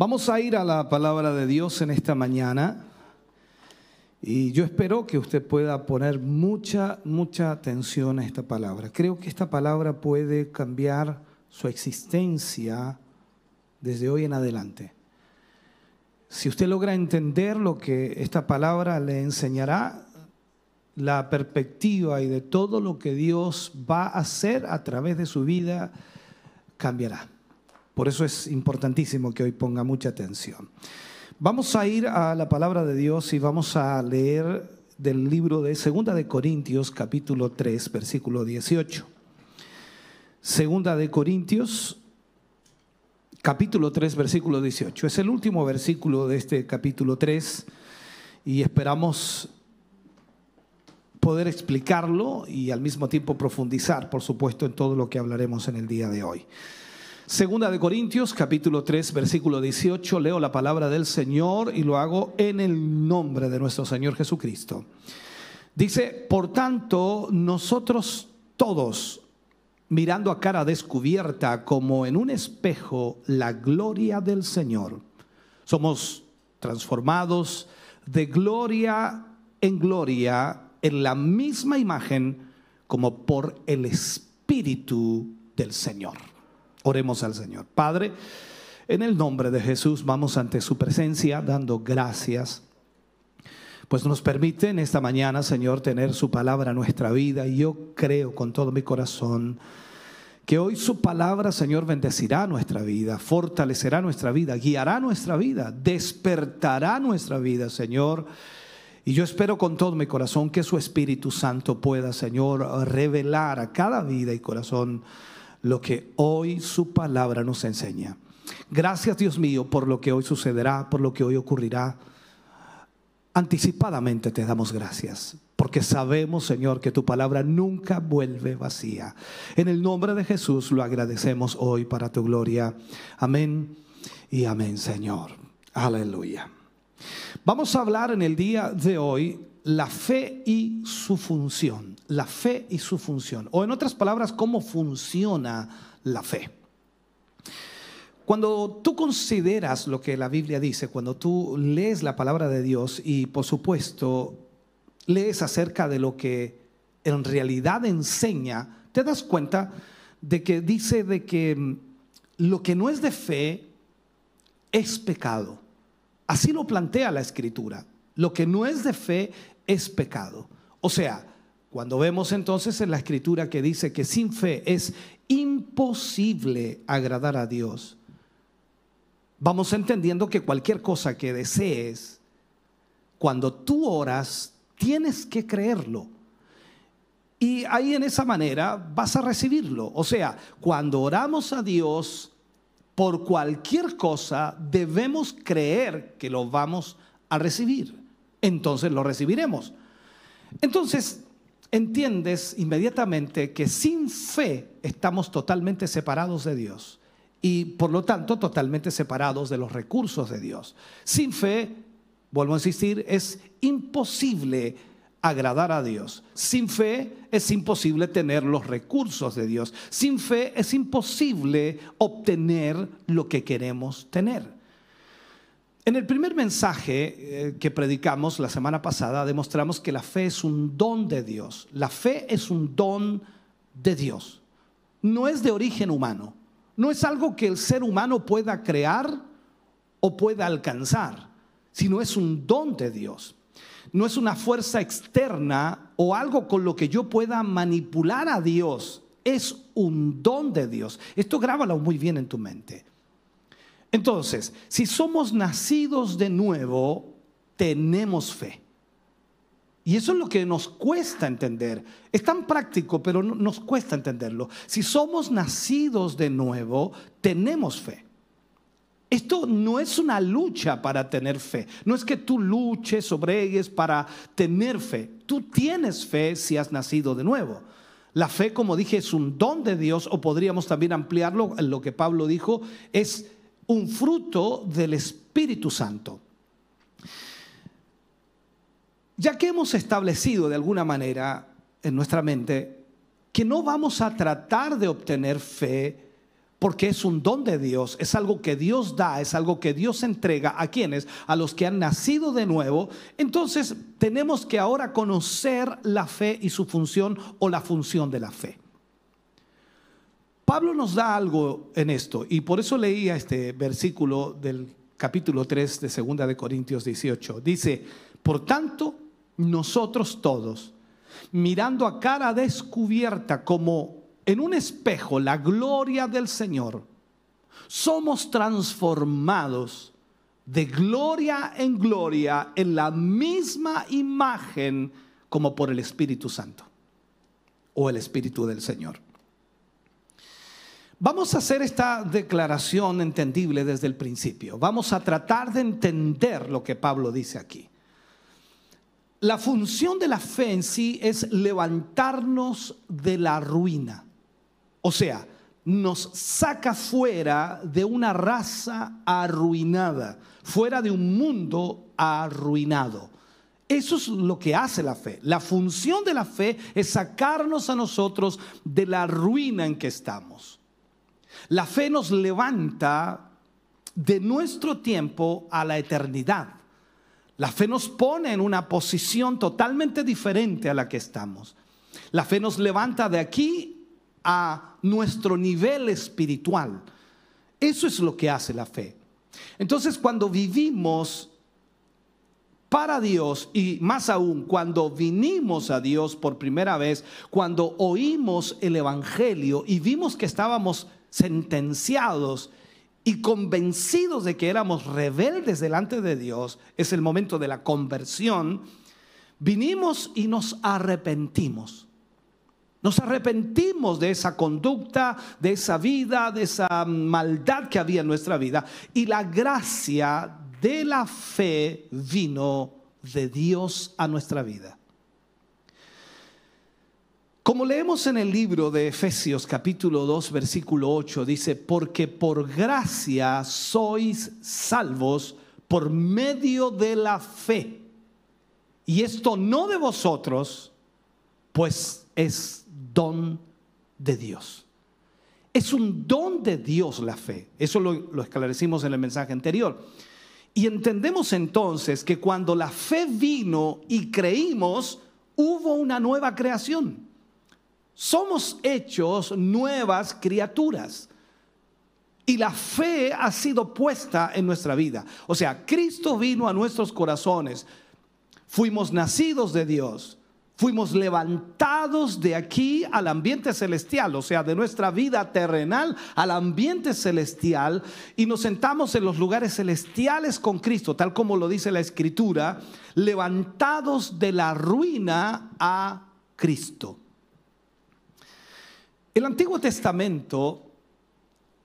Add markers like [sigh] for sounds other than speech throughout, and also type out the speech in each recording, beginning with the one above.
Vamos a ir a la palabra de Dios en esta mañana y yo espero que usted pueda poner mucha, mucha atención a esta palabra. Creo que esta palabra puede cambiar su existencia desde hoy en adelante. Si usted logra entender lo que esta palabra le enseñará, la perspectiva y de todo lo que Dios va a hacer a través de su vida cambiará. Por eso es importantísimo que hoy ponga mucha atención. Vamos a ir a la palabra de Dios y vamos a leer del libro de Segunda de Corintios, capítulo 3, versículo 18. Segunda de Corintios, capítulo 3, versículo 18. Es el último versículo de este capítulo 3 y esperamos poder explicarlo y al mismo tiempo profundizar, por supuesto, en todo lo que hablaremos en el día de hoy. Segunda de Corintios, capítulo 3, versículo 18, leo la palabra del Señor y lo hago en el nombre de nuestro Señor Jesucristo. Dice, por tanto, nosotros todos, mirando a cara descubierta como en un espejo la gloria del Señor, somos transformados de gloria en gloria en la misma imagen como por el Espíritu del Señor. Oremos al Señor. Padre, en el nombre de Jesús vamos ante su presencia dando gracias. Pues nos permite en esta mañana, Señor, tener su palabra en nuestra vida. Y yo creo con todo mi corazón que hoy su palabra, Señor, bendecirá nuestra vida, fortalecerá nuestra vida, guiará nuestra vida, despertará nuestra vida, Señor. Y yo espero con todo mi corazón que su Espíritu Santo pueda, Señor, revelar a cada vida y corazón lo que hoy su palabra nos enseña. Gracias Dios mío por lo que hoy sucederá, por lo que hoy ocurrirá. Anticipadamente te damos gracias, porque sabemos Señor que tu palabra nunca vuelve vacía. En el nombre de Jesús lo agradecemos hoy para tu gloria. Amén y amén Señor. Aleluya. Vamos a hablar en el día de hoy la fe y su función. La fe y su función. O en otras palabras, cómo funciona la fe. Cuando tú consideras lo que la Biblia dice, cuando tú lees la palabra de Dios y por supuesto lees acerca de lo que en realidad enseña, te das cuenta de que dice de que mm, lo que no es de fe es pecado. Así lo plantea la escritura. Lo que no es de fe es pecado. O sea, cuando vemos entonces en la escritura que dice que sin fe es imposible agradar a Dios, vamos entendiendo que cualquier cosa que desees, cuando tú oras, tienes que creerlo. Y ahí en esa manera vas a recibirlo. O sea, cuando oramos a Dios por cualquier cosa, debemos creer que lo vamos a recibir entonces lo recibiremos. Entonces, entiendes inmediatamente que sin fe estamos totalmente separados de Dios y por lo tanto totalmente separados de los recursos de Dios. Sin fe, vuelvo a insistir, es imposible agradar a Dios. Sin fe es imposible tener los recursos de Dios. Sin fe es imposible obtener lo que queremos tener. En el primer mensaje eh, que predicamos la semana pasada demostramos que la fe es un don de Dios. La fe es un don de Dios. No es de origen humano. No es algo que el ser humano pueda crear o pueda alcanzar, sino es un don de Dios. No es una fuerza externa o algo con lo que yo pueda manipular a Dios. Es un don de Dios. Esto grábalo muy bien en tu mente. Entonces, si somos nacidos de nuevo, tenemos fe. Y eso es lo que nos cuesta entender. Es tan práctico, pero nos cuesta entenderlo. Si somos nacidos de nuevo, tenemos fe. Esto no es una lucha para tener fe. No es que tú luches, sobregues para tener fe. Tú tienes fe si has nacido de nuevo. La fe, como dije, es un don de Dios, o podríamos también ampliarlo lo que Pablo dijo, es un fruto del Espíritu Santo. Ya que hemos establecido de alguna manera en nuestra mente que no vamos a tratar de obtener fe porque es un don de Dios, es algo que Dios da, es algo que Dios entrega a quienes, a los que han nacido de nuevo. Entonces tenemos que ahora conocer la fe y su función o la función de la fe. Pablo nos da algo en esto y por eso leía este versículo del capítulo 3 de Segunda de Corintios 18. Dice, "Por tanto, nosotros todos, mirando a cara descubierta como en un espejo la gloria del Señor, somos transformados de gloria en gloria en la misma imagen como por el Espíritu Santo o el Espíritu del Señor. Vamos a hacer esta declaración entendible desde el principio. Vamos a tratar de entender lo que Pablo dice aquí. La función de la fe en sí es levantarnos de la ruina. O sea, nos saca fuera de una raza arruinada, fuera de un mundo arruinado. Eso es lo que hace la fe. La función de la fe es sacarnos a nosotros de la ruina en que estamos. La fe nos levanta de nuestro tiempo a la eternidad. La fe nos pone en una posición totalmente diferente a la que estamos. La fe nos levanta de aquí a nuestro nivel espiritual. Eso es lo que hace la fe. Entonces, cuando vivimos para Dios y más aún cuando vinimos a Dios por primera vez, cuando oímos el Evangelio y vimos que estábamos sentenciados y convencidos de que éramos rebeldes delante de Dios, es el momento de la conversión, vinimos y nos arrepentimos. Nos arrepentimos de esa conducta, de esa vida, de esa maldad que había en nuestra vida. Y la gracia de la fe vino de Dios a nuestra vida. Como leemos en el libro de Efesios capítulo 2 versículo 8, dice, porque por gracia sois salvos por medio de la fe. Y esto no de vosotros, pues es don de Dios. Es un don de Dios la fe. Eso lo, lo esclarecimos en el mensaje anterior. Y entendemos entonces que cuando la fe vino y creímos, hubo una nueva creación somos hechos nuevas criaturas. Y la fe ha sido puesta en nuestra vida. O sea, Cristo vino a nuestros corazones. Fuimos nacidos de Dios. Fuimos levantados de aquí al ambiente celestial, o sea, de nuestra vida terrenal al ambiente celestial, y nos sentamos en los lugares celestiales con Cristo, tal como lo dice la Escritura, levantados de la ruina a Cristo. El Antiguo Testamento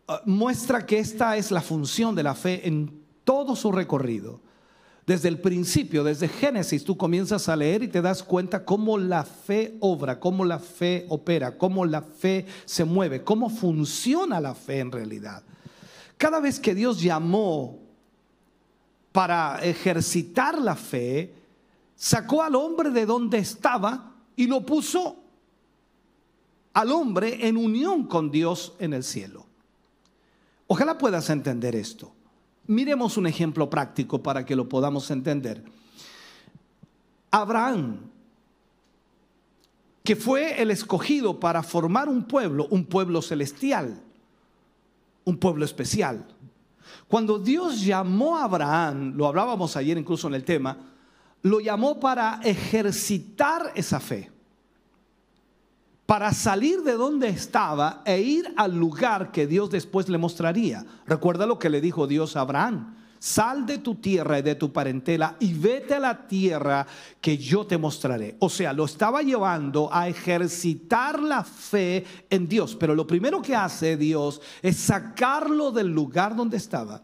ah, muestra que esta es la función de la fe en todo su recorrido. Desde el principio, desde Génesis, tú comienzas a leer y te das cuenta cómo la fe obra, cómo la fe opera, cómo la fe se mueve, cómo funciona la fe en realidad. Cada vez que Dios llamó para ejercitar la fe, sacó al hombre de donde estaba y lo puso al hombre en unión con Dios en el cielo. Ojalá puedas entender esto. Miremos un ejemplo práctico para que lo podamos entender. Abraham, que fue el escogido para formar un pueblo, un pueblo celestial, un pueblo especial. Cuando Dios llamó a Abraham, lo hablábamos ayer incluso en el tema, lo llamó para ejercitar esa fe para salir de donde estaba e ir al lugar que Dios después le mostraría. Recuerda lo que le dijo Dios a Abraham. Sal de tu tierra y de tu parentela y vete a la tierra que yo te mostraré. O sea, lo estaba llevando a ejercitar la fe en Dios. Pero lo primero que hace Dios es sacarlo del lugar donde estaba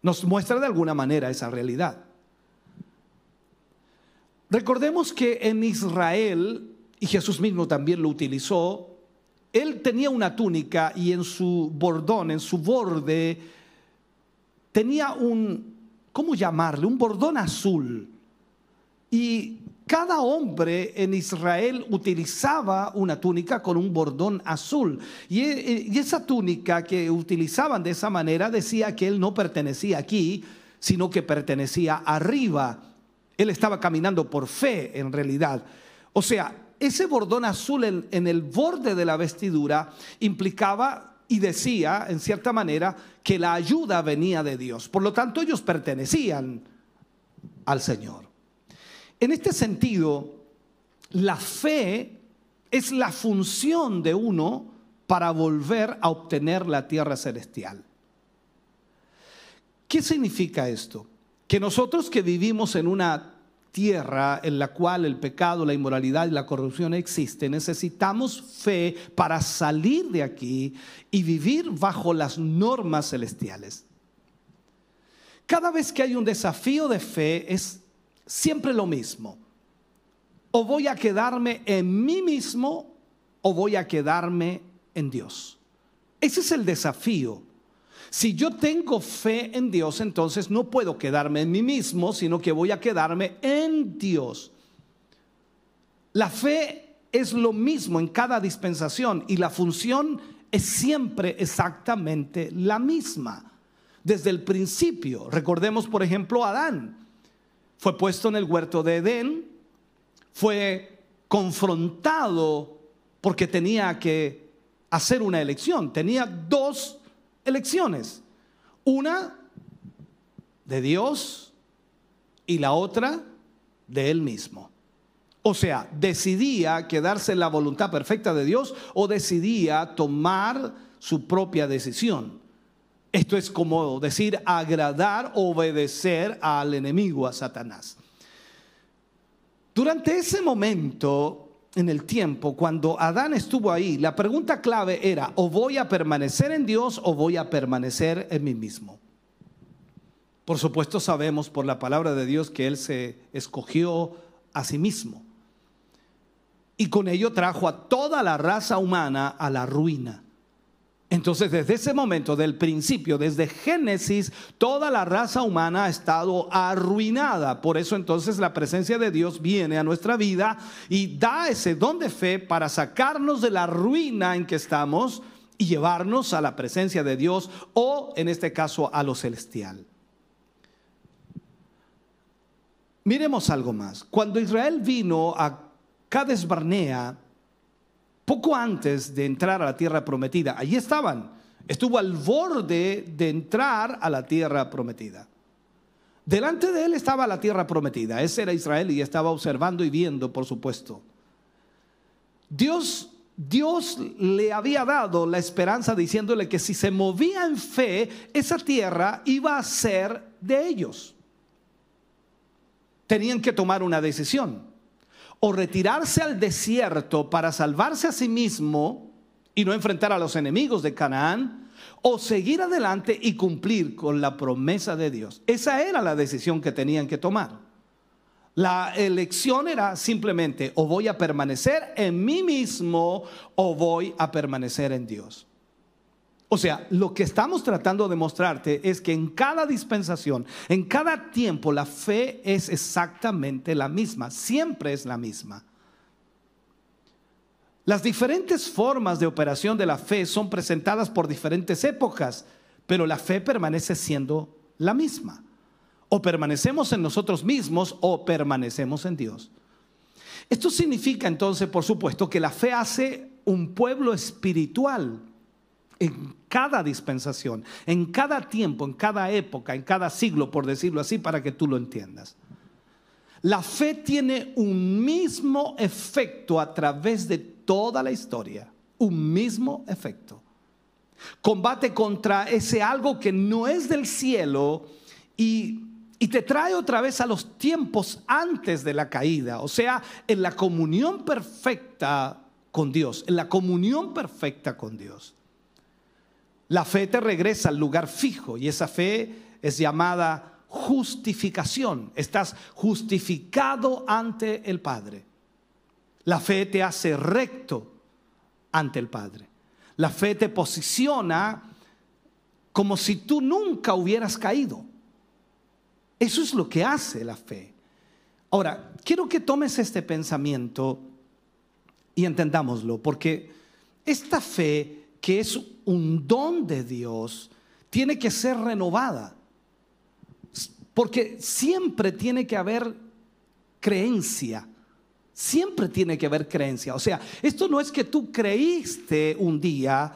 Nos muestra de alguna manera esa realidad. Recordemos que en Israel, y Jesús mismo también lo utilizó, él tenía una túnica y en su bordón, en su borde, tenía un, ¿cómo llamarle? Un bordón azul. Y cada hombre en Israel utilizaba una túnica con un bordón azul. Y, esa túnica que utilizaban de esa manera decía que él no pertenecía aquí, sino que pertenecía arriba. Él estaba caminando por fe en realidad. O sea, ese bordón azul en, el borde de la vestidura implicaba y decía, en cierta manera, que la ayuda venía de Dios. Por lo tanto, ellos pertenecían al Señor. En este sentido, la fe es la función de uno para volver a obtener la tierra celestial. ¿Qué significa esto? Que nosotros que vivimos en una tierra en la cual el pecado, la inmoralidad y la corrupción existen, necesitamos fe para salir de aquí y vivir bajo las normas celestiales. Cada vez que hay un desafío de fe es siempre lo mismo. O voy a quedarme en mí mismo o voy a quedarme en Dios. Ese es el desafío. Si yo tengo fe en Dios, entonces no puedo quedarme en mí mismo, sino que voy a quedarme en Dios. La fe es lo mismo en cada dispensación y la función es siempre exactamente la misma. Desde el principio, recordemos por ejemplo Adán, fue puesto en el huerto de Edén, fue confrontado porque tenía que hacer una elección, tenía dos elecciones. Una de Dios y la otra de Él mismo. O sea, decidía quedarse en la voluntad perfecta de Dios o decidía tomar su propia decisión. Esto es como decir agradar, obedecer al enemigo, a Satanás. Durante ese momento, en el tiempo, cuando Adán estuvo ahí, la pregunta clave era, o voy a permanecer en Dios o voy a permanecer en mí mismo. Por supuesto sabemos por la palabra de Dios que Él se escogió a sí mismo. Y con ello trajo a toda la raza humana a la ruina. Entonces, desde ese momento, del principio, desde Génesis, toda la raza humana ha estado arruinada. Por eso entonces la presencia de Dios viene a nuestra vida y da ese don de fe para sacarnos de la ruina en que estamos y llevarnos a la presencia de Dios o, en este caso, a lo celestial. Miremos algo más. Cuando Israel vino a Cades Barnea, poco antes de entrar a la tierra prometida. Allí estaban. Estuvo al borde de entrar a la tierra prometida. Delante de él estaba la tierra prometida. Ese era Israel y estaba observando y viendo, por supuesto. Dios, Dios le había dado la esperanza diciéndole que si se movía en fe, esa tierra iba a ser de ellos. Tenían que tomar una decisión o retirarse al desierto para salvarse a sí mismo y no enfrentar a los enemigos de Canaán, o seguir adelante y cumplir con la promesa de Dios. Esa era la decisión que tenían que tomar. La elección era simplemente o voy a permanecer en mí mismo o voy a permanecer en Dios. O sea, lo que estamos tratando de mostrarte es que en cada dispensación, en cada tiempo, la fe es exactamente la misma, siempre es la misma. Las diferentes formas de operación de la fe son presentadas por diferentes épocas, pero la fe permanece siendo la misma. O permanecemos en nosotros mismos o permanecemos en Dios. Esto significa entonces, por supuesto, que la fe hace un pueblo espiritual en cada dispensación, en cada tiempo, en cada época, en cada siglo, por decirlo así, para que tú lo entiendas. La fe tiene un mismo efecto a través de toda la historia, un mismo efecto. Combate contra ese algo que no es del cielo y, y te trae otra vez a los tiempos antes de la caída, o sea, en la comunión perfecta con Dios, en la comunión perfecta con Dios. La fe te regresa al lugar fijo y esa fe es llamada justificación. Estás justificado ante el Padre. La fe te hace recto ante el Padre. La fe te posiciona como si tú nunca hubieras caído. Eso es lo que hace la fe. Ahora, quiero que tomes este pensamiento y entendámoslo, porque esta fe, que es un don de Dios, tiene que ser renovada. Porque siempre tiene que haber creencia. Siempre tiene que haber creencia. O sea, esto no es que tú creíste un día,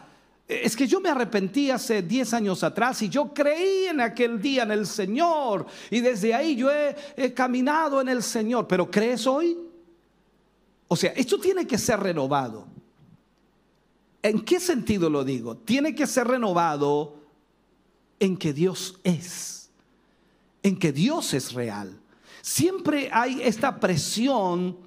es que yo me arrepentí hace 10 años atrás y yo creí en aquel día en el Señor y desde ahí yo he, he, caminado en el Señor. Pero ¿crees hoy? O sea, esto tiene que ser renovado. ¿En qué sentido lo digo? Tiene que ser renovado en que Dios es, en que Dios es real. Siempre hay esta presión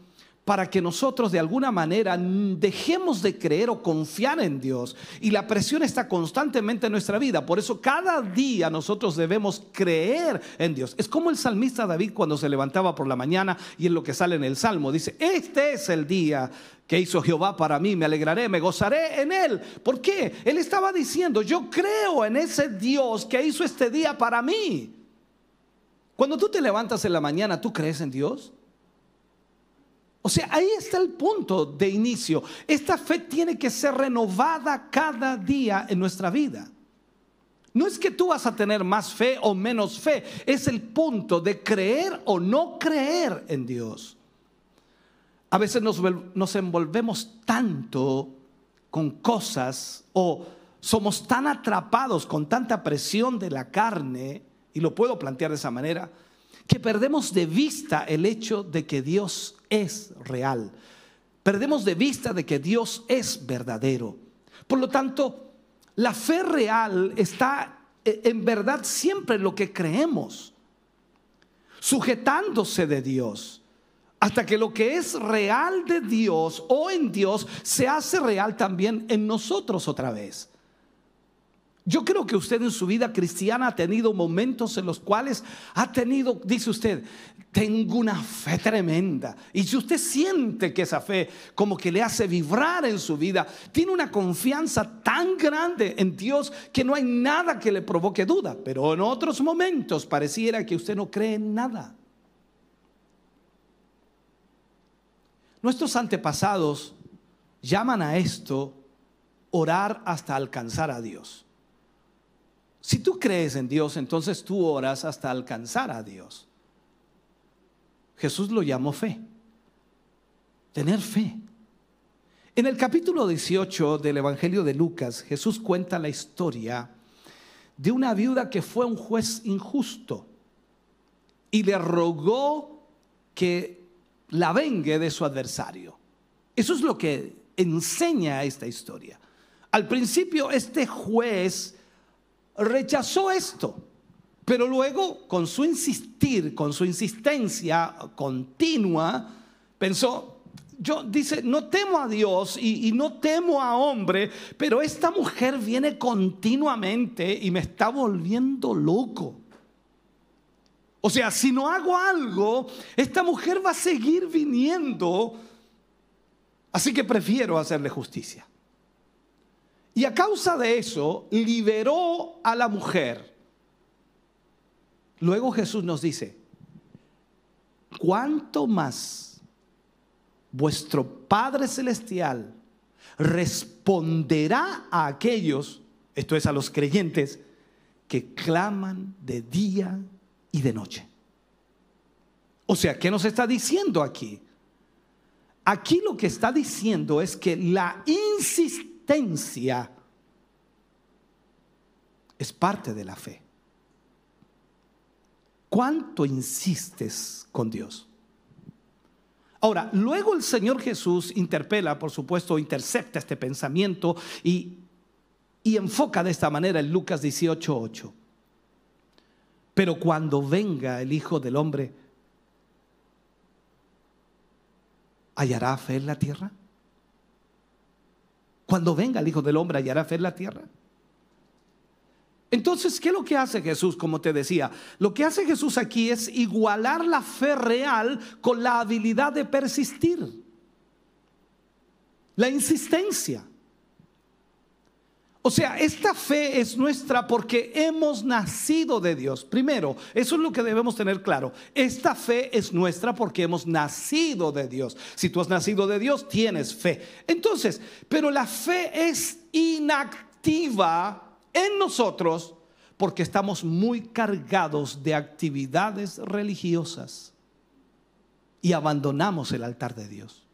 para que nosotros de alguna manera dejemos de creer o confiar en Dios. Y la presión está constantemente en nuestra vida. Por eso cada día nosotros debemos creer en Dios. Es como el salmista David cuando se levantaba por la mañana y en lo que sale en el Salmo. Dice, este es el día que hizo Jehová para mí, me alegraré, me gozaré en él. ¿Por qué? Él estaba diciendo, yo creo en ese Dios que hizo este día para mí. Cuando tú te levantas en la mañana, ¿tú crees en Dios? O sea, ahí está el punto de inicio. Esta fe tiene que ser renovada cada día en nuestra vida. No es que tú vas a tener más fe o menos fe, es el punto de creer o no creer en Dios. A veces nos, nos envolvemos tanto con cosas o somos tan atrapados con tanta presión de la carne, y lo puedo plantear de esa manera, que perdemos de vista el hecho de que Dios es real. Perdemos de vista de que Dios es verdadero. Por lo tanto, la fe real está eh, en verdad siempre en lo que creemos, sujetándose de Dios, hasta que lo que es real de Dios o en Dios se hace real también en nosotros otra vez. Yo creo que usted en su vida cristiana ha tenido momentos en los cuales ha tenido, dice usted, tengo una fe tremenda. Y si usted siente que esa fe como que le hace vibrar en su vida, tiene una confianza tan grande en Dios que no hay nada que le provoque duda. Pero en otros momentos pareciera que usted no cree en nada. Nuestros antepasados llaman a esto orar hasta alcanzar a Dios. Si tú crees en Dios, entonces tú oras hasta alcanzar a Dios. Jesús lo llamó fe. Tener fe. En el capítulo 18 del Evangelio de Lucas, Jesús cuenta la historia de una viuda que fue un juez injusto y le rogó que la vengue de su adversario. Eso es lo que enseña esta historia. Al principio este juez rechazó esto. Pero luego, con su insistir, con su insistencia continua, pensó, yo dice, no temo a Dios y, y, no temo a hombre, pero esta mujer viene continuamente y me está volviendo loco. O sea, si no hago algo, esta mujer va a seguir viniendo. Así que prefiero hacerle justicia. Y a causa de eso liberó a la mujer. Luego Jesús nos dice, ¿cuánto más vuestro Padre Celestial responderá a aquellos, esto es a los creyentes, que claman de día y de noche? O sea, ¿qué nos está diciendo aquí? Aquí lo que está diciendo es que la insistencia es parte de la fe. ¿Cuánto insistes con Dios? Ahora, luego el Señor Jesús interpela, por supuesto, intercepta este pensamiento y, y enfoca de esta manera en Lucas 18:8. Pero cuando venga el Hijo del Hombre, ¿hallará fe en la tierra? Cuando venga el Hijo del Hombre, hallará fe en la tierra. Entonces, ¿qué es lo que hace Jesús? Como te decía, lo que hace Jesús aquí es igualar la fe real con la habilidad de persistir, la insistencia. O sea, esta fe es nuestra porque hemos nacido de Dios. Primero, eso es lo que debemos tener claro. Esta fe es nuestra porque hemos nacido de Dios. Si tú has nacido de Dios, tienes fe. Entonces, pero la fe es inactiva en nosotros porque estamos muy cargados de actividades religiosas y abandonamos el altar de Dios.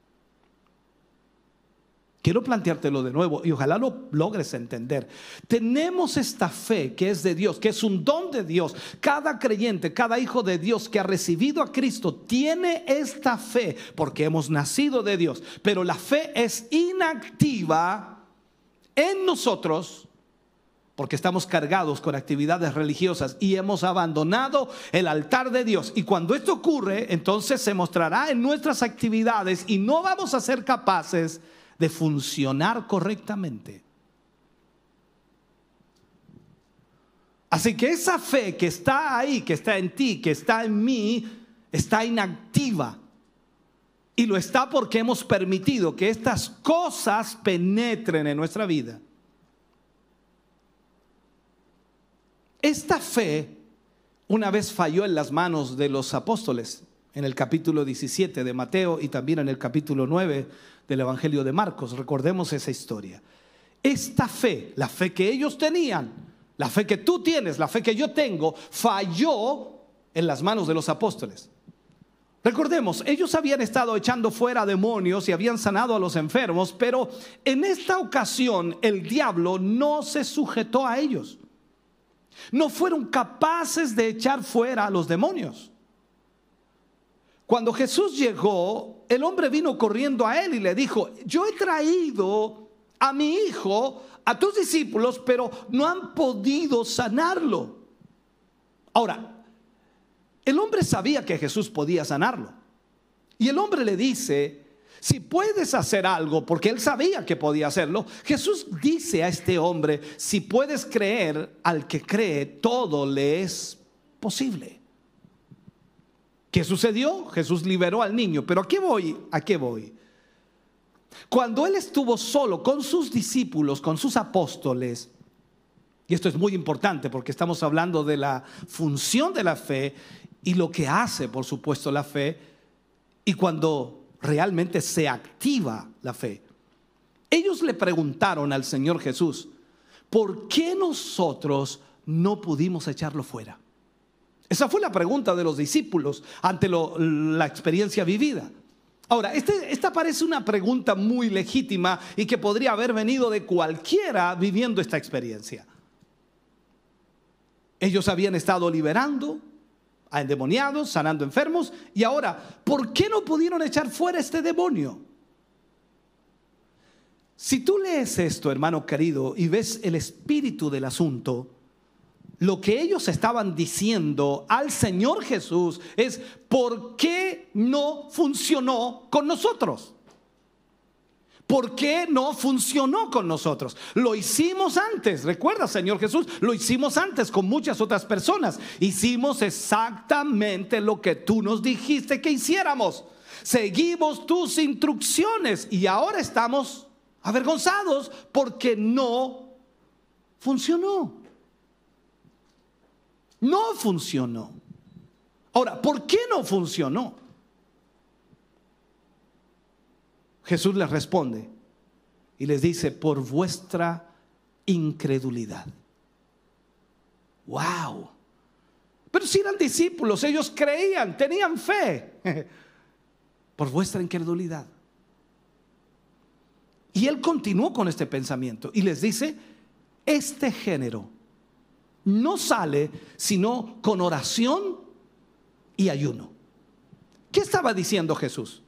Quiero planteártelo de nuevo y ojalá lo logres entender. Tenemos esta fe que es de Dios, que es un don de Dios. Cada creyente, cada hijo de Dios que ha recibido a Cristo tiene esta fe porque hemos nacido de Dios. Pero la fe es inactiva en nosotros porque estamos cargados con actividades religiosas y hemos abandonado el altar de Dios. Y cuando esto ocurre, entonces se mostrará en nuestras actividades y no vamos a ser capaces de funcionar correctamente. Así que esa fe que está ahí, que está en ti, que está en mí, está inactiva. Y lo está porque hemos permitido que estas cosas penetren en nuestra vida. Esta fe una vez falló en las manos de los apóstoles en el capítulo 17 de Mateo y también en el capítulo 9 del Evangelio de Marcos. Recordemos esa historia. Esta fe, la fe que ellos tenían, la fe que tú tienes, la fe que yo tengo, falló en las manos de los apóstoles. Recordemos, ellos habían estado echando fuera demonios y habían sanado a los enfermos, pero en esta ocasión el diablo no se sujetó a ellos. No fueron capaces de echar fuera a los demonios. Cuando Jesús llegó, el hombre vino corriendo a él y le dijo, yo he traído a mi hijo, a tus discípulos, pero no han podido sanarlo. Ahora, el hombre sabía que Jesús podía sanarlo. Y el hombre le dice, si puedes hacer algo, porque él sabía que podía hacerlo, Jesús dice a este hombre, si puedes creer, al que cree, todo le es posible. ¿Qué sucedió? Jesús liberó al niño. Pero ¿a qué voy? ¿A qué voy? Cuando él estuvo solo con sus discípulos, con sus apóstoles, y esto es muy importante porque estamos hablando de la función de la fe y lo que hace, por supuesto, la fe, y cuando realmente se activa la fe. Ellos le preguntaron al Señor Jesús, ¿por qué nosotros no pudimos echarlo fuera? Esa fue la pregunta de los discípulos ante la experiencia vivida. Ahora, este, esta parece una pregunta muy legítima y que podría haber venido de cualquiera viviendo esta experiencia. Ellos habían estado liberando a endemoniados, sanando enfermos, y ahora, ¿por qué no pudieron echar fuera este demonio? Si tú lees esto, hermano querido, y ves el espíritu del asunto, lo que ellos estaban diciendo al Señor Jesús es, ¿por qué no funcionó con nosotros? ¿Por qué no funcionó con nosotros? Lo hicimos antes, recuerda Señor Jesús, lo hicimos antes con muchas otras personas. Hicimos exactamente lo que tú nos dijiste que hiciéramos. Seguimos tus instrucciones y ahora estamos avergonzados porque no funcionó. No funcionó. Ahora, ¿por qué no funcionó? Jesús les responde y les dice, por vuestra incredulidad. Wow. Pero si eran discípulos, ellos creían, tenían fe. [laughs] por vuestra incredulidad. Y él continuó con este pensamiento y les dice, este género no sale sino con oración y ayuno. ¿Qué estaba diciendo Jesús?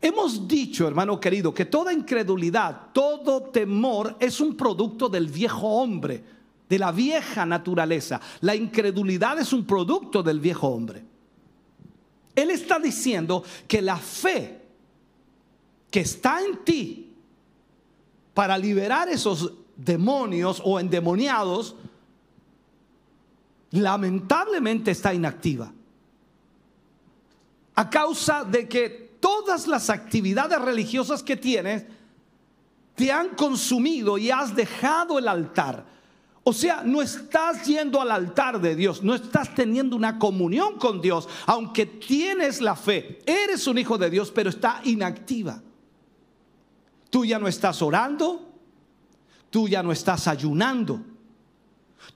Hemos dicho, hermano querido, que toda incredulidad, todo temor es un producto del viejo hombre, de la vieja naturaleza. La incredulidad es un producto del viejo hombre. Él está diciendo que la fe que está en ti para liberar esos demonios o endemoniados lamentablemente está inactiva. A causa de que todas las actividades religiosas que tienes te han consumido y has dejado el altar. O sea, no estás yendo al altar de Dios, no estás teniendo una comunión con Dios, aunque tienes la fe, eres un hijo de Dios, pero está inactiva. Tú ya no estás orando, tú ya no estás ayunando.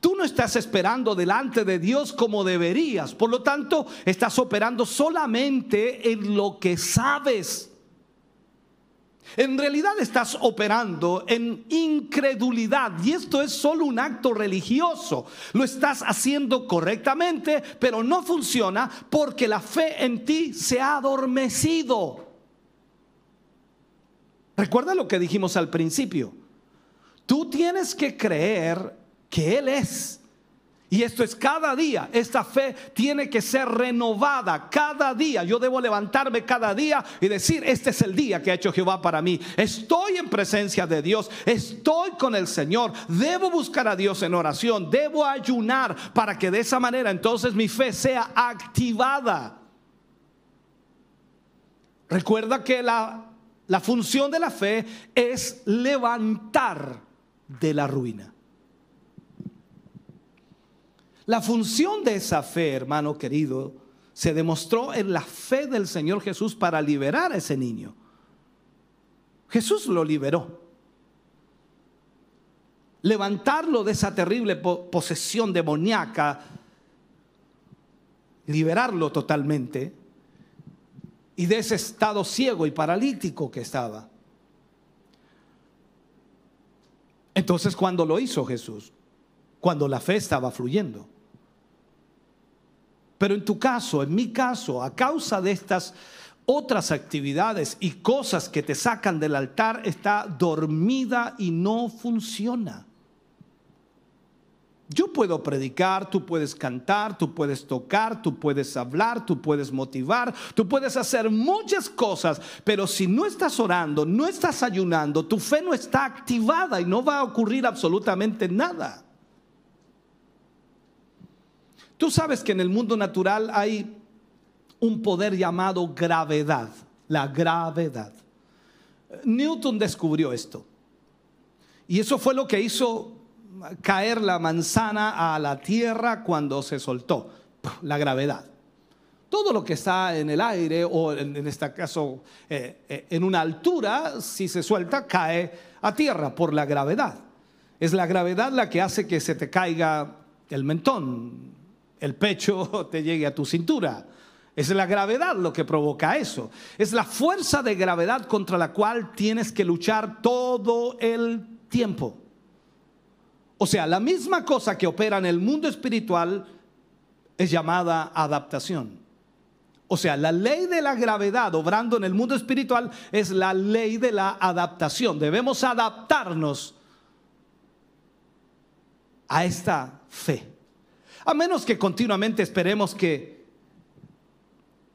Tú no estás esperando delante de Dios como deberías. Por lo tanto, estás operando solamente en lo que sabes. En realidad estás operando en incredulidad y esto es solo un acto religioso. Lo estás haciendo correctamente, pero no funciona porque la fe en ti se ha adormecido. Recuerda lo que dijimos al principio. Tú tienes que creer que Él es y esto es cada día. Esta fe tiene que ser renovada cada día. Yo debo levantarme cada día y decir, este es el día que ha hecho Jehová para mí. Estoy en presencia de Dios. Estoy con el Señor. Debo buscar a Dios en oración. Debo ayunar para que de esa manera entonces mi fe sea activada. Recuerda que la, la función de la fe es levantar de la ruina. La función de esa fe, hermano querido, se demostró en la fe del Señor Jesús para liberar a ese niño. Jesús lo liberó. Levantarlo de esa terrible posesión demoníaca, liberarlo totalmente y de ese estado ciego y paralítico que estaba. Entonces, cuando lo hizo Jesús? Cuando la fe estaba fluyendo. Pero en tu caso, en mi caso, a causa de estas otras actividades y cosas que te sacan del altar, está dormida y no funciona. Yo puedo predicar, tú puedes cantar, tú puedes tocar, tú puedes hablar, tú puedes motivar, tú puedes hacer muchas cosas, pero si no estás orando, no estás ayunando, tu fe no está activada y no va a ocurrir absolutamente nada. Tú sabes que en el mundo natural hay un poder llamado gravedad, la gravedad. Newton descubrió esto. Y eso fue lo que hizo caer la manzana a la tierra cuando se soltó, la gravedad. Todo lo que está en el aire o en, este caso eh, eh, en una altura, si se suelta, cae a tierra por la gravedad. Es la gravedad la que hace que se te caiga el mentón, el pecho [laughs] te llegue a tu cintura. Es la gravedad lo que provoca eso. Es la fuerza de gravedad contra la cual tienes que luchar todo el tiempo. O sea, la misma cosa que opera en el mundo espiritual es llamada adaptación. O sea, la ley de la gravedad obrando en el mundo espiritual es la ley de la adaptación. Debemos adaptarnos a esta fe. A menos que continuamente esperemos que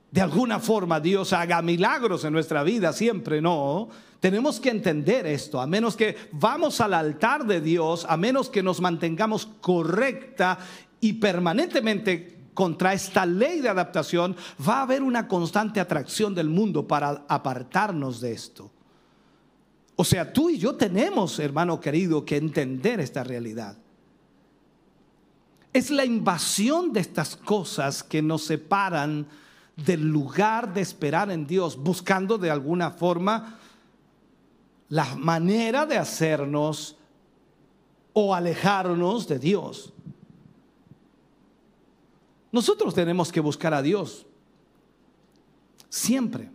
de alguna forma Dios haga milagros en nuestra vida, siempre no. Tenemos que entender esto, a menos que vamos al altar de Dios, a menos que nos mantengamos correcta y permanentemente contra esta ley de adaptación, va a haber una constante atracción del mundo para apartarnos de esto. O sea, tú y yo tenemos, hermano querido, que entender esta realidad. Es la invasión de estas cosas que nos separan del lugar de esperar en Dios, buscando de alguna forma la manera de hacernos o alejarnos de Dios. Nosotros tenemos que buscar a Dios siempre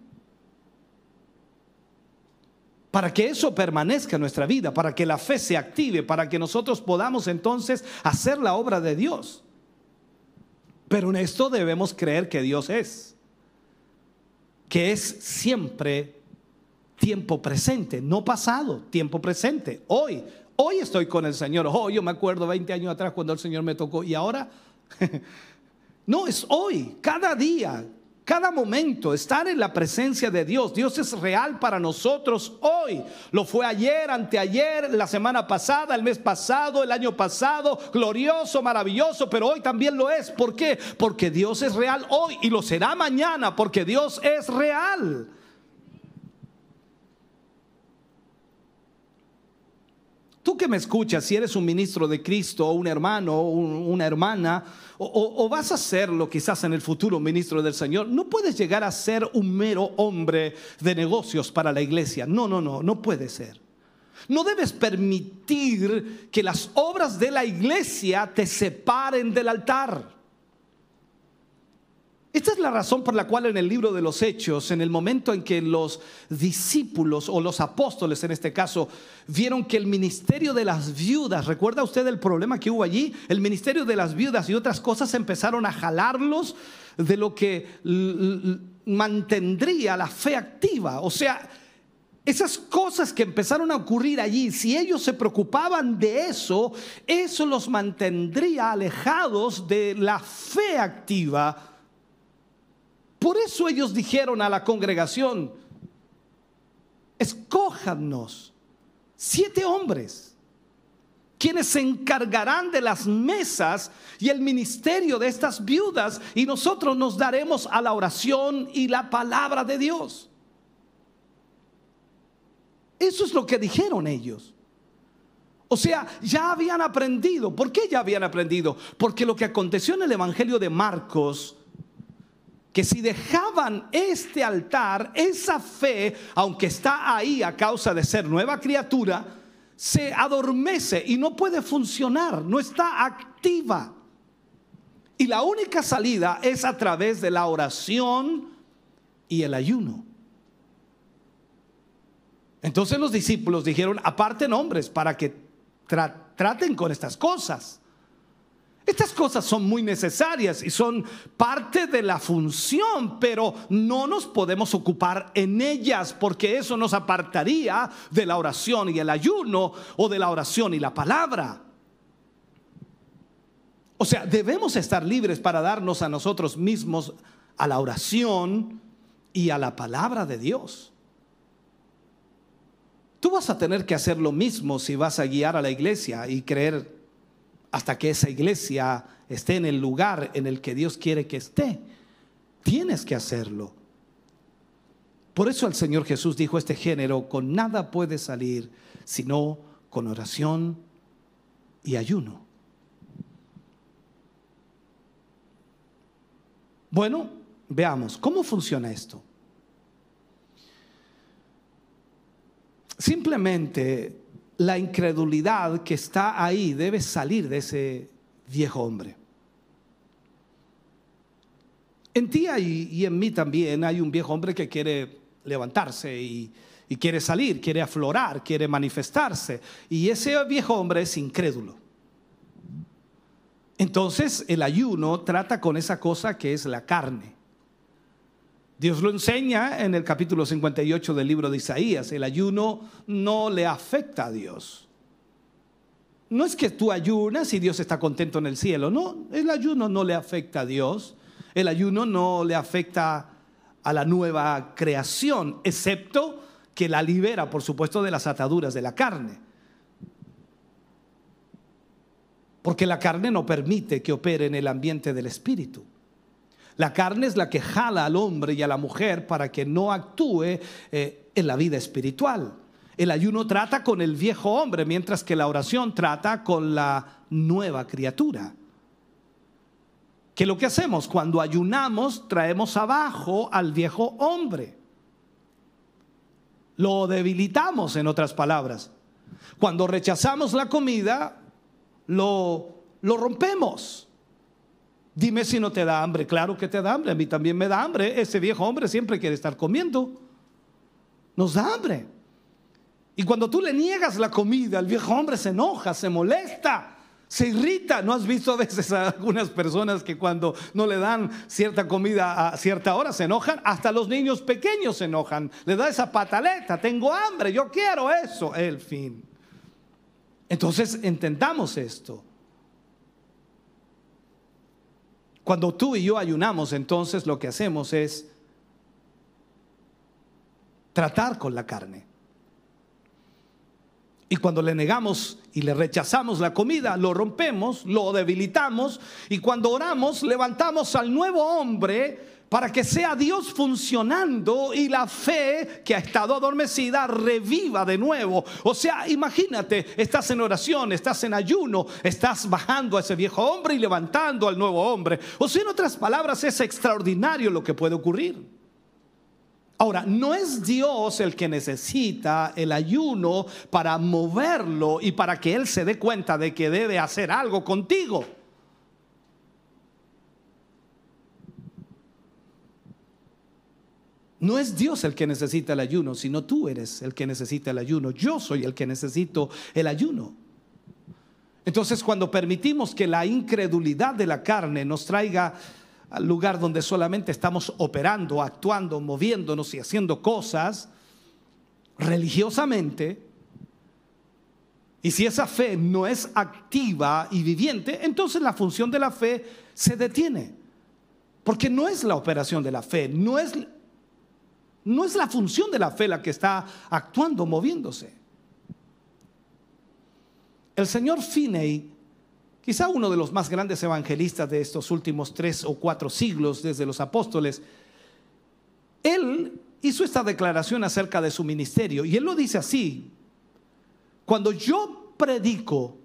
para que eso permanezca en nuestra vida, para que la fe se active, para que nosotros podamos entonces hacer la obra de Dios. Pero en esto debemos creer que Dios es, que es siempre tiempo presente, no pasado, tiempo presente, hoy. Hoy estoy con el Señor. Oh, yo me acuerdo 20 años atrás cuando el Señor me tocó y ahora [laughs] no, es hoy, cada día, cada momento, estar en la presencia de Dios. Dios es real para nosotros hoy. Lo fue ayer, anteayer, la semana pasada, el mes pasado, el año pasado. Glorioso, maravilloso, pero hoy también lo es. ¿Por qué? Porque Dios es real hoy y lo será mañana porque Dios es real. Tú que me escuchas, si eres un ministro de Cristo, un hermano, una hermana, o, vas a serlo quizás en el futuro ministro del Señor, no puedes llegar a ser un mero hombre de negocios para la iglesia. No, no, no, no puede ser. No debes permitir que las obras de la iglesia te separen del altar. Esta es la razón por la cual en el libro de los Hechos, en el momento en que los discípulos o los apóstoles en este caso vieron que el ministerio de las viudas, ¿recuerda usted el problema que hubo allí? El ministerio de las viudas y otras cosas empezaron a jalarlos de lo que mantendría la fe activa. O sea, esas cosas que empezaron a ocurrir allí, si ellos se preocupaban de eso, eso los mantendría alejados de la fe activa por eso ellos dijeron a la congregación, escójanos siete hombres quienes se encargarán de las mesas y el ministerio de estas viudas y nosotros nos daremos a la oración y la palabra de Dios. Eso es lo que dijeron ellos. O sea, ya habían aprendido. ¿Por qué ya habían aprendido? Porque lo que aconteció en el Evangelio de Marcos que si dejaban este altar, esa fe, aunque está ahí a causa de ser nueva criatura, se adormece y no puede funcionar, no está activa. Y la única salida es a través de la oración y el ayuno. Entonces los discípulos dijeron, aparten hombres para que traten con estas cosas. Estas cosas son muy necesarias y son parte de la función, pero no nos podemos ocupar en ellas porque eso nos apartaría de la oración y el ayuno o de la oración y la palabra. O sea, debemos estar libres para darnos a nosotros mismos a la oración y a la palabra de Dios. Tú vas a tener que hacer lo mismo si vas a guiar a la iglesia y creer hasta que esa iglesia esté en el lugar en el que Dios quiere que esté. Tienes que hacerlo. Por eso el Señor Jesús dijo este género, con nada puede salir sino con oración y ayuno. Bueno, veamos, ¿cómo funciona esto? Simplemente la incredulidad que está ahí debe salir de ese viejo hombre. En ti y en mí también hay un viejo hombre que quiere levantarse y, quiere salir, quiere aflorar, quiere manifestarse. Y ese viejo hombre es incrédulo. Entonces el ayuno trata con esa cosa que es la carne. Dios lo enseña en el capítulo 58 del libro de Isaías. El ayuno no le afecta a Dios. No es que tú ayunas y Dios está contento en el cielo. No, el ayuno no le afecta a Dios. El ayuno no le afecta a la nueva creación, excepto que la libera, por supuesto, de las ataduras de la carne. Porque la carne no permite que opere en el ambiente del espíritu. La carne es la que jala al hombre y a la mujer para que no actúe eh, en la vida espiritual. El ayuno trata con el viejo hombre, mientras que la oración trata con la nueva criatura. Que lo que hacemos cuando ayunamos traemos abajo al viejo hombre. Lo debilitamos, en otras palabras. Cuando rechazamos la comida, lo, lo rompemos. Dime si no te da hambre. Claro que te da hambre. A mí también me da hambre. Ese viejo hombre siempre quiere estar comiendo. Nos da hambre. Y cuando tú le niegas la comida, el viejo hombre se enoja, se molesta, se irrita. ¿No has visto a veces a algunas personas que cuando no le dan cierta comida a cierta hora se enojan? Hasta los niños pequeños se enojan. Le da esa pataleta, tengo hambre, yo quiero eso. El fin. Entonces entendamos esto. Cuando tú y yo ayunamos, entonces lo que hacemos es tratar con la carne. Y cuando le negamos y le rechazamos la comida, lo rompemos, lo debilitamos. Y cuando oramos, levantamos al nuevo hombre para que sea Dios funcionando y la fe que ha estado adormecida reviva de nuevo. O sea, imagínate, estás en oración, estás en ayuno, estás bajando a ese viejo hombre y levantando al nuevo hombre. O sea, en otras palabras, es extraordinario lo que puede ocurrir. Ahora, no es Dios el que necesita el ayuno para moverlo y para que Él se dé cuenta de que debe hacer algo contigo. No es Dios el que necesita el ayuno, sino tú eres el que necesita el ayuno. Yo soy el que necesito el ayuno. Entonces, cuando permitimos que la incredulidad de la carne nos traiga al lugar donde solamente estamos operando, actuando, moviéndonos y haciendo cosas religiosamente, y si esa fe no es activa y viviente, entonces la función de la fe se detiene. Porque no es la operación de la fe, no es, no es la función de la fe la que está actuando, moviéndose. El señor Finney quizá uno de los más grandes evangelistas de estos últimos tres o cuatro siglos desde los apóstoles, él hizo esta declaración acerca de su ministerio y él lo dice así, cuando yo predico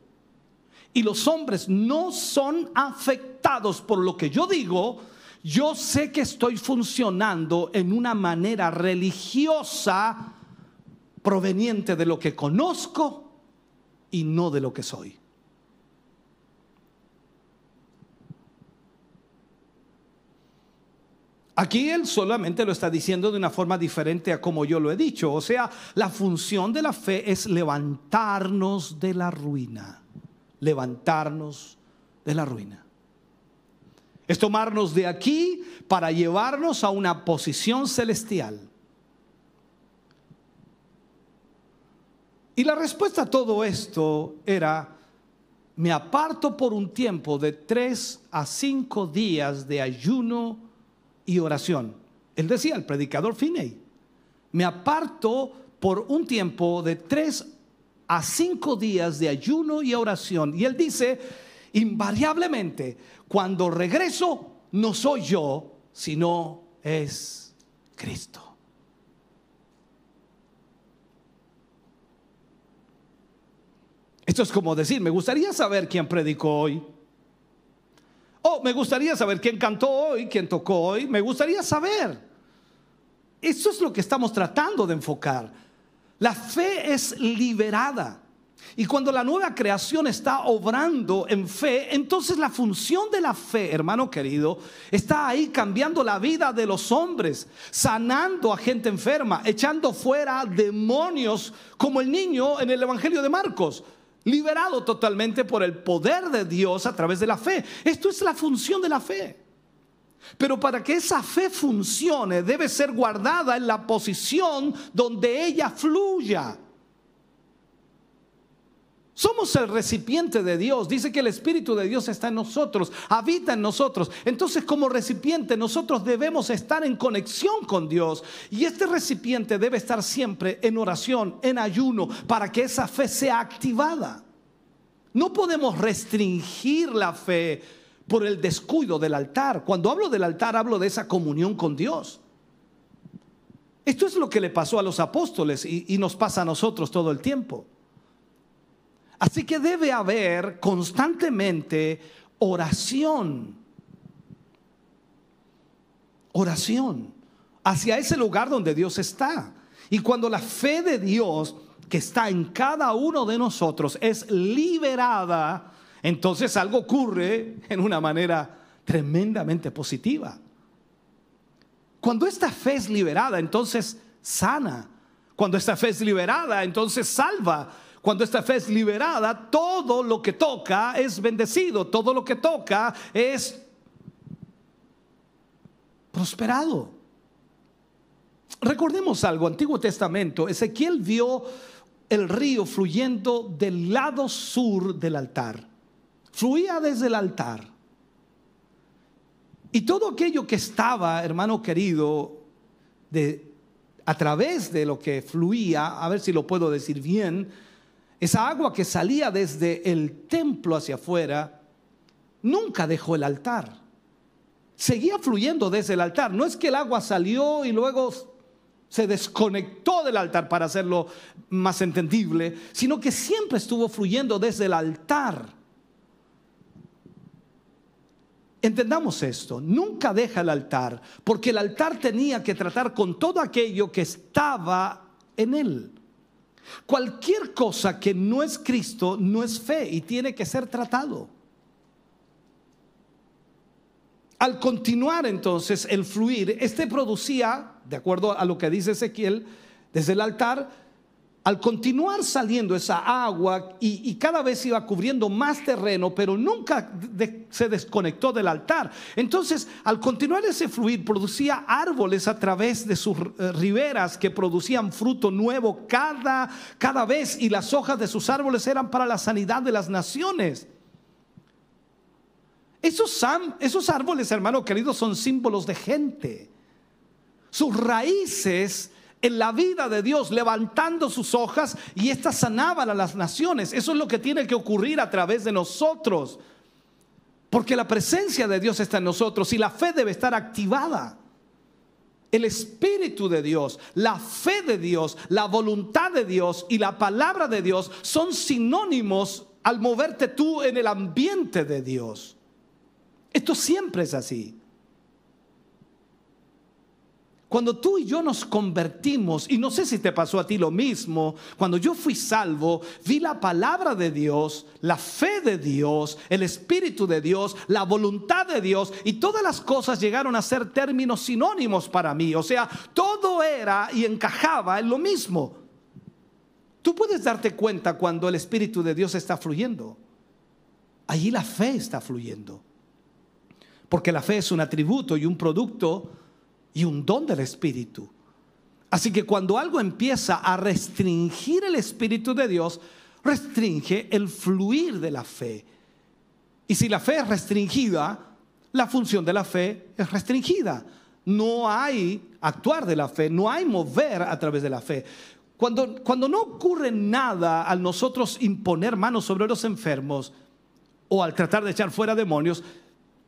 y los hombres no son afectados por lo que yo digo, yo sé que estoy funcionando en una manera religiosa proveniente de lo que conozco y no de lo que soy. Aquí él solamente lo está diciendo de una forma diferente a como yo lo he dicho. O sea, la función de la fe es levantarnos de la ruina. Levantarnos de la ruina. Es tomarnos de aquí para llevarnos a una posición celestial. Y la respuesta a todo esto era, me aparto por un tiempo de tres a cinco días de ayuno y oración. Él decía, el predicador Finney, me aparto por un tiempo de tres a cinco días de ayuno y oración. Y él dice, invariablemente, cuando regreso, no soy yo, sino es Cristo. Esto es como decir, me gustaría saber quién predicó hoy. Oh, me gustaría saber quién cantó hoy, quién tocó hoy. Me gustaría saber. Eso es lo que estamos tratando de enfocar. La fe es liberada. Y cuando la nueva creación está obrando en fe, entonces la función de la fe, hermano querido, está ahí cambiando la vida de los hombres, sanando a gente enferma, echando fuera demonios como el niño en el Evangelio de Marcos liberado totalmente por el poder de Dios a través de la fe. Esto es la función de la fe. Pero para que esa fe funcione debe ser guardada en la posición donde ella fluya. Somos el recipiente de Dios. Dice que el Espíritu de Dios está en nosotros, habita en nosotros. Entonces como recipiente nosotros debemos estar en conexión con Dios. Y este recipiente debe estar siempre en oración, en ayuno, para que esa fe sea activada. No podemos restringir la fe por el descuido del altar. Cuando hablo del altar hablo de esa comunión con Dios. Esto es lo que le pasó a los apóstoles y, nos pasa a nosotros todo el tiempo. Así que debe haber constantemente oración. Oración hacia ese lugar donde Dios está. Y cuando la fe de Dios que está en cada uno de nosotros es liberada, entonces algo ocurre en una manera tremendamente positiva. Cuando esta fe es liberada, entonces sana. Cuando esta fe es liberada, entonces salva. Cuando esta fe es liberada, todo lo que toca es bendecido, todo lo que toca es prosperado. Recordemos algo, Antiguo Testamento, Ezequiel vio el río fluyendo del lado sur del altar. Fluía desde el altar. Y todo aquello que estaba, hermano querido, a través de lo que fluía, a ver si lo puedo decir bien, esa agua que salía desde el templo hacia afuera, nunca dejó el altar. Seguía fluyendo desde el altar. No es que el agua salió y luego se desconectó del altar para hacerlo más entendible, sino que siempre estuvo fluyendo desde el altar. Entendamos esto, nunca deja el altar, porque el altar tenía que tratar con todo aquello que estaba en él. Cualquier cosa que no es Cristo no es fe y tiene que ser tratado. Al continuar entonces el fluir, este producía, de acuerdo a lo que dice Ezequiel, desde el altar, al continuar saliendo esa agua y, cada vez iba cubriendo más terreno, pero nunca se desconectó del altar. Entonces, al continuar ese fluir, producía árboles a través de sus eh, riberas que producían fruto nuevo cada, cada vez y las hojas de sus árboles eran para la sanidad de las naciones. Esos, esos árboles, hermano querido, son símbolos de gente. Sus raíces en la vida de Dios, levantando sus hojas y éstas sanaban a las naciones. Eso es lo que tiene que ocurrir a través de nosotros. Porque la presencia de Dios está en nosotros y la fe debe estar activada. El Espíritu de Dios, la fe de Dios, la voluntad de Dios y la palabra de Dios son sinónimos al moverte tú en el ambiente de Dios. Esto siempre es así. Cuando tú y yo nos convertimos, y no sé si te pasó a ti lo mismo, cuando yo fui salvo, vi la palabra de Dios, la fe de Dios, el Espíritu de Dios, la voluntad de Dios, y todas las cosas llegaron a ser términos sinónimos para mí. O sea, todo era y encajaba en lo mismo. Tú puedes darte cuenta cuando el Espíritu de Dios está fluyendo. Allí la fe está fluyendo. Porque la fe es un atributo y un producto y un don del Espíritu. Así que cuando algo empieza a restringir el Espíritu de Dios, restringe el fluir de la fe. Y si la fe es restringida, la función de la fe es restringida. No hay actuar de la fe, no hay mover a través de la fe. Cuando, cuando no ocurre nada al nosotros imponer manos sobre los enfermos o al tratar de echar fuera demonios,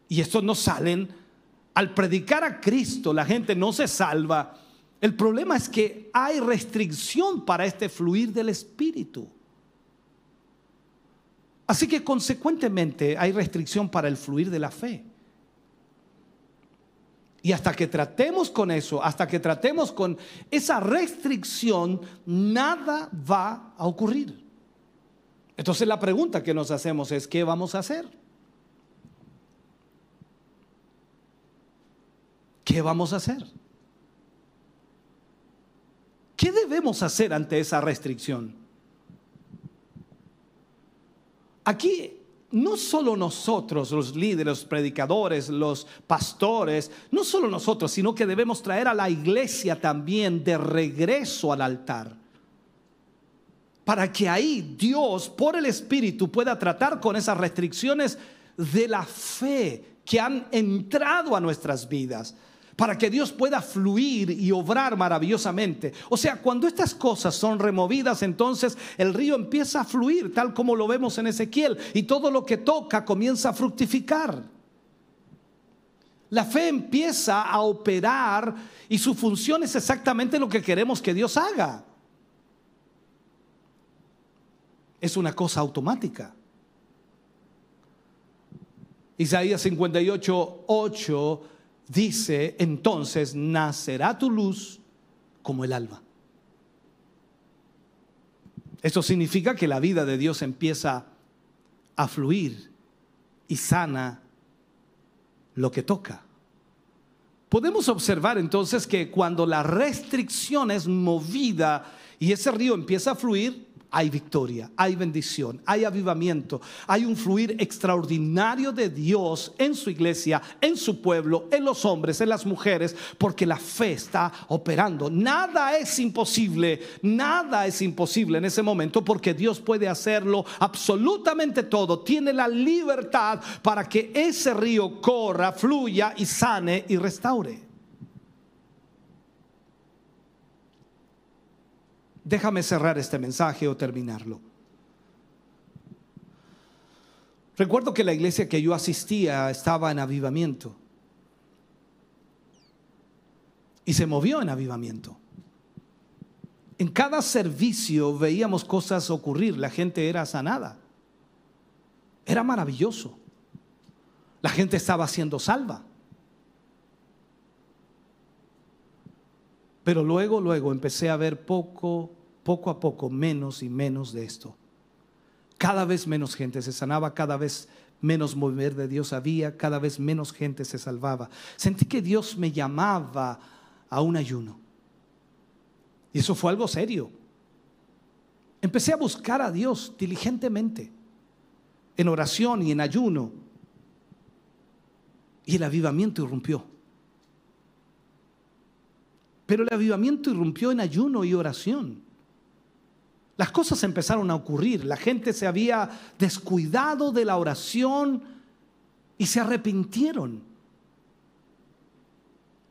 y estos no salen, al predicar a Cristo la gente no se salva. El problema es que hay restricción para este fluir del Espíritu. Así que consecuentemente hay restricción para el fluir de la fe. Y hasta que tratemos con eso, hasta que tratemos con esa restricción, nada va a ocurrir. Entonces la pregunta que nos hacemos es, ¿qué vamos a hacer? ¿Qué vamos a hacer? ¿Qué debemos hacer ante esa restricción? Aquí no solo nosotros, los líderes, los predicadores, los pastores, no solo nosotros, sino que debemos traer a la iglesia también de regreso al altar. Para que ahí Dios, por el Espíritu, pueda tratar con esas restricciones de la fe que han entrado a nuestras vidas para que Dios pueda fluir y obrar maravillosamente. O sea, cuando estas cosas son removidas, entonces el río empieza a fluir, tal como lo vemos en Ezequiel, y todo lo que toca comienza a fructificar. La fe empieza a operar y su función es exactamente lo que queremos que Dios haga. Es una cosa automática. Isaías 58, 8 dice, entonces nacerá tu luz como el alba. Esto significa que la vida de Dios empieza a fluir y sana lo que toca. Podemos observar entonces que cuando la restricción es movida y ese río empieza a fluir, hay victoria, hay bendición, hay avivamiento, hay un fluir extraordinario de Dios en su iglesia, en su pueblo, en los hombres, en las mujeres, porque la fe está operando. Nada es imposible, nada es imposible en ese momento porque Dios puede hacerlo absolutamente todo. Tiene la libertad para que ese río corra, fluya y sane y restaure. Déjame cerrar este mensaje o terminarlo. Recuerdo que la iglesia que yo asistía estaba en avivamiento. Y se movió en avivamiento. En cada servicio veíamos cosas ocurrir, la gente era sanada. Era maravilloso. La gente estaba siendo salva. Pero luego, luego empecé a ver poco, poco a poco, menos y menos de esto. Cada vez menos gente se sanaba, cada vez menos mover de Dios había, cada vez menos gente se salvaba. Sentí que Dios me llamaba a un ayuno. Y eso fue algo serio. Empecé a buscar a Dios diligentemente, en oración y en ayuno. Y el avivamiento irrumpió. Pero el avivamiento irrumpió en ayuno y oración. Las cosas empezaron a ocurrir. La gente se había descuidado de la oración y se arrepintieron.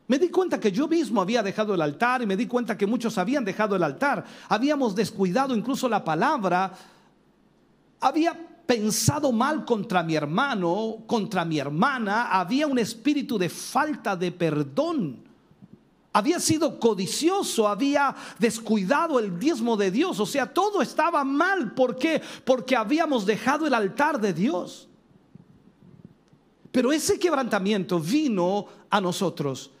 Me di cuenta que yo mismo había dejado el altar y me di cuenta que muchos habían dejado el altar. Habíamos descuidado incluso la palabra. Había pensado mal contra mi hermano, contra mi hermana. Había un espíritu de falta de perdón había sido codicioso, había descuidado el diezmo de Dios, o sea, todo estaba mal. ¿Por qué? Porque habíamos dejado el altar de Dios. Pero ese quebrantamiento vino a nosotros.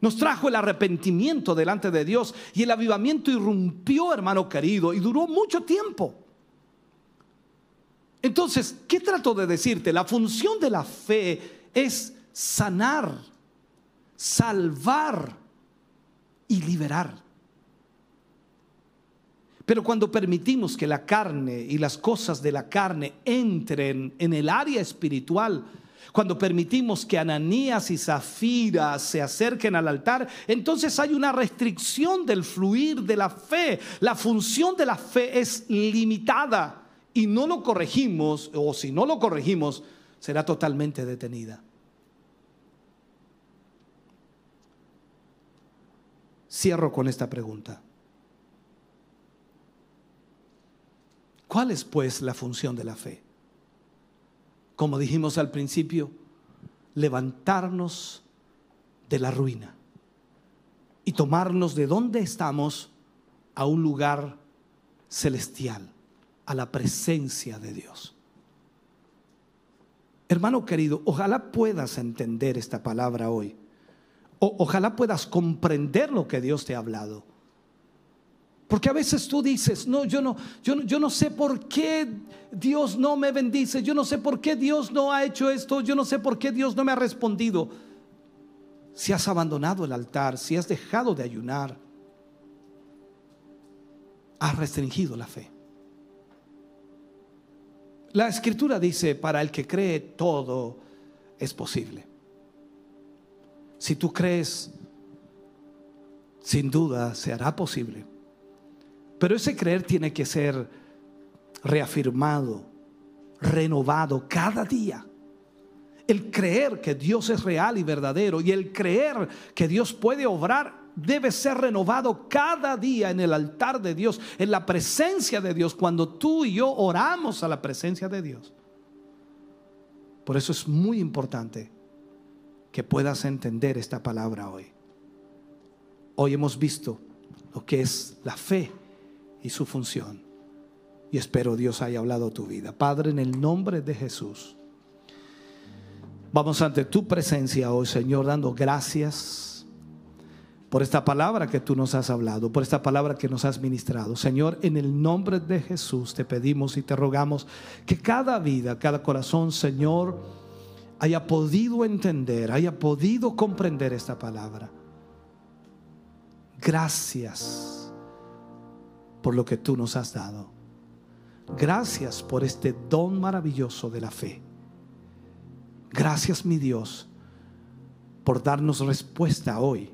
Nos trajo el arrepentimiento delante de Dios y el avivamiento irrumpió, hermano querido, y duró mucho tiempo. Entonces, ¿qué trato de decirte? La función de la fe es sanar salvar y liberar. Pero cuando permitimos que la carne y las cosas de la carne entren en el área espiritual, cuando permitimos que Ananías y Zafira se acerquen al altar, entonces hay una restricción del fluir de la fe. La función de la fe es limitada y no lo corregimos, o si no lo corregimos, será totalmente detenida. Cierro con esta pregunta. ¿Cuál es pues la función de la fe? Como dijimos al principio, levantarnos de la ruina y tomarnos de donde estamos a un lugar celestial, a la presencia de Dios. Hermano querido, ojalá puedas entender esta palabra hoy ojalá puedas comprender lo que Dios te ha hablado. Porque a veces tú dices, no, yo no, yo, yo no sé por qué Dios no me bendice, yo no sé por qué Dios no ha hecho esto, yo no sé por qué Dios no me ha respondido. Si has abandonado el altar, si has dejado de ayunar, has restringido la fe. La escritura dice, para el que cree todo es posible. Si tú crees, sin duda se hará posible. Pero ese creer tiene que ser reafirmado, renovado cada día. El creer que Dios es real y verdadero y el creer que Dios puede obrar debe ser renovado cada día en el altar de Dios, en la presencia de Dios, cuando tú y yo oramos a la presencia de Dios. Por eso es muy importante que puedas entender esta palabra hoy. Hoy hemos visto lo que es la fe y su función. Y espero Dios haya hablado tu vida. Padre, en el nombre de Jesús, vamos ante tu presencia hoy, Señor, dando gracias por esta palabra que tú nos has hablado, por esta palabra que nos has ministrado. Señor, en el nombre de Jesús te pedimos y te rogamos que cada vida, cada corazón, Señor, haya podido entender, haya podido comprender esta palabra. Gracias. por lo que tú nos has dado. Gracias por este don maravilloso de la fe. Gracias mi Dios por darnos respuesta hoy.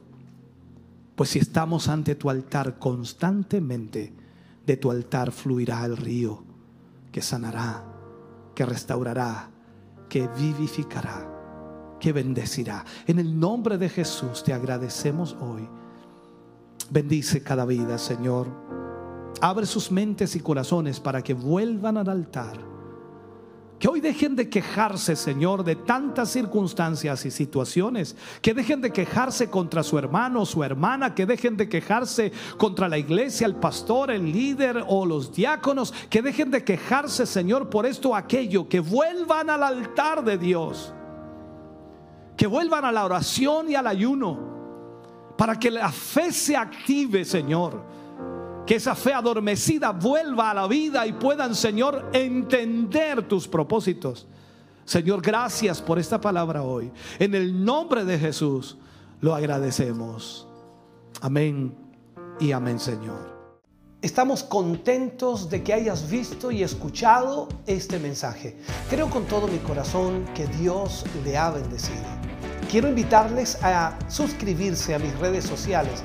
Pues si estamos ante tu altar constantemente, de tu altar fluirá el río que sanará, que restaurará, que vivificará, que bendecirá. En el nombre de Jesús te agradecemos hoy. Bendice cada vida, Señor. Abre sus mentes y corazones para que vuelvan al altar que hoy dejen de quejarse, Señor, de tantas circunstancias y situaciones. Que dejen de quejarse contra su hermano o su hermana. Que dejen de quejarse contra la iglesia, el pastor, el líder o los diáconos. Que dejen de quejarse, Señor, por esto o aquello. Que vuelvan al altar de Dios. Que vuelvan a la oración y al ayuno. Para que la fe se active, Señor que esa fe adormecida vuelva a la vida y puedan, Señor, entender tus propósitos. Señor, gracias por esta palabra hoy. En el nombre de Jesús lo agradecemos. Amén y amén, Señor. Estamos contentos de que hayas visto y escuchado este mensaje. Creo con todo mi corazón que Dios le ha bendecido. Quiero invitarles a suscribirse a mis redes sociales